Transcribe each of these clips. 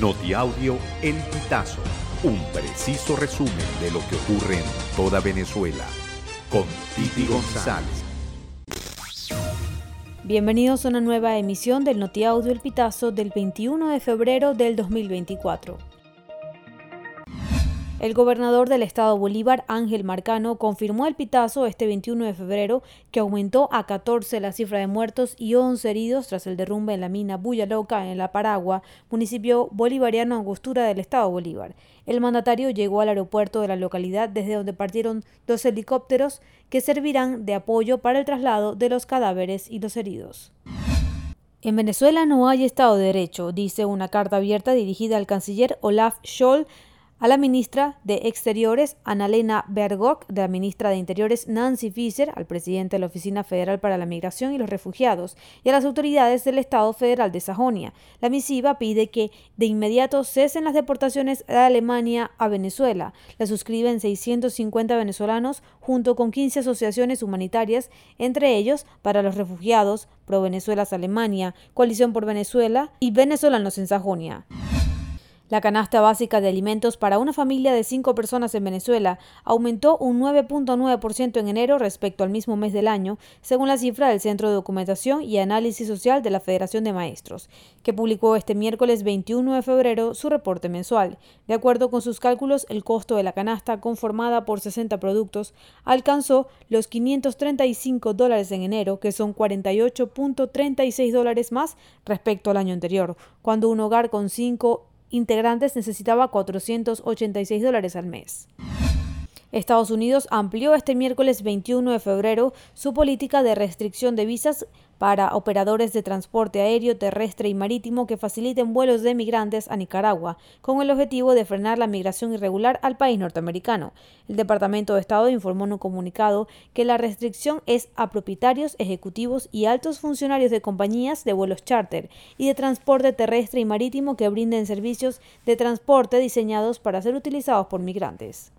Notiaudio El Pitazo, un preciso resumen de lo que ocurre en toda Venezuela, con Titi González. Bienvenidos a una nueva emisión del Notiaudio El Pitazo del 21 de febrero del 2024. El gobernador del estado Bolívar, Ángel Marcano, confirmó el pitazo este 21 de febrero que aumentó a 14 la cifra de muertos y 11 heridos tras el derrumbe en la mina Bulla Loca en La Paragua, municipio bolivariano angostura del estado Bolívar. El mandatario llegó al aeropuerto de la localidad desde donde partieron dos helicópteros que servirán de apoyo para el traslado de los cadáveres y los heridos. En Venezuela no hay Estado de Derecho, dice una carta abierta dirigida al canciller Olaf Scholz a la ministra de Exteriores, Annalena Bergok, de la ministra de Interiores, Nancy Fischer, al presidente de la Oficina Federal para la Migración y los Refugiados, y a las autoridades del Estado Federal de Sajonia. La misiva pide que de inmediato cesen las deportaciones de Alemania a Venezuela. La suscriben 650 venezolanos junto con 15 asociaciones humanitarias, entre ellos para los refugiados, Pro Venezuelas Alemania, Coalición por Venezuela y Venezolanos en Sajonia. La canasta básica de alimentos para una familia de cinco personas en Venezuela aumentó un 9.9% en enero respecto al mismo mes del año, según la cifra del Centro de Documentación y Análisis Social de la Federación de Maestros, que publicó este miércoles 21 de febrero su reporte mensual. De acuerdo con sus cálculos, el costo de la canasta, conformada por 60 productos, alcanzó los 535 dólares en enero, que son 48.36 dólares más respecto al año anterior, cuando un hogar con cinco integrantes necesitaba 486 dólares al mes. Estados Unidos amplió este miércoles 21 de febrero su política de restricción de visas para operadores de transporte aéreo, terrestre y marítimo que faciliten vuelos de migrantes a Nicaragua, con el objetivo de frenar la migración irregular al país norteamericano. El Departamento de Estado informó en un comunicado que la restricción es a propietarios, ejecutivos y altos funcionarios de compañías de vuelos charter y de transporte terrestre y marítimo que brinden servicios de transporte diseñados para ser utilizados por migrantes.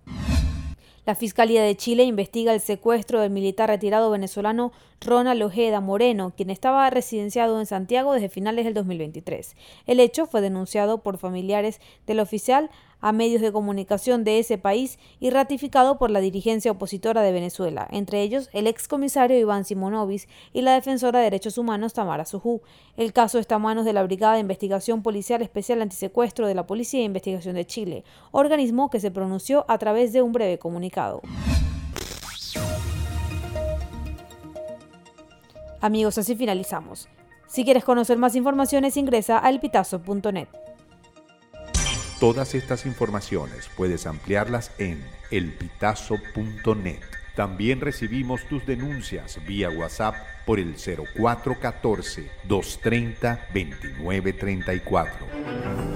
La Fiscalía de Chile investiga el secuestro del militar retirado venezolano Ronald Ojeda Moreno, quien estaba residenciado en Santiago desde finales del 2023. El hecho fue denunciado por familiares del oficial a medios de comunicación de ese país y ratificado por la dirigencia opositora de Venezuela, entre ellos el excomisario Iván Simonovis y la defensora de derechos humanos Tamara Sujú. El caso está a manos de la Brigada de Investigación Policial Especial Antisecuestro de la Policía de Investigación de Chile, organismo que se pronunció a través de un breve comunicado. Amigos, así finalizamos. Si quieres conocer más informaciones, ingresa a elpitazo.net. Todas estas informaciones puedes ampliarlas en elpitazo.net. También recibimos tus denuncias vía WhatsApp por el 0414 230 2934.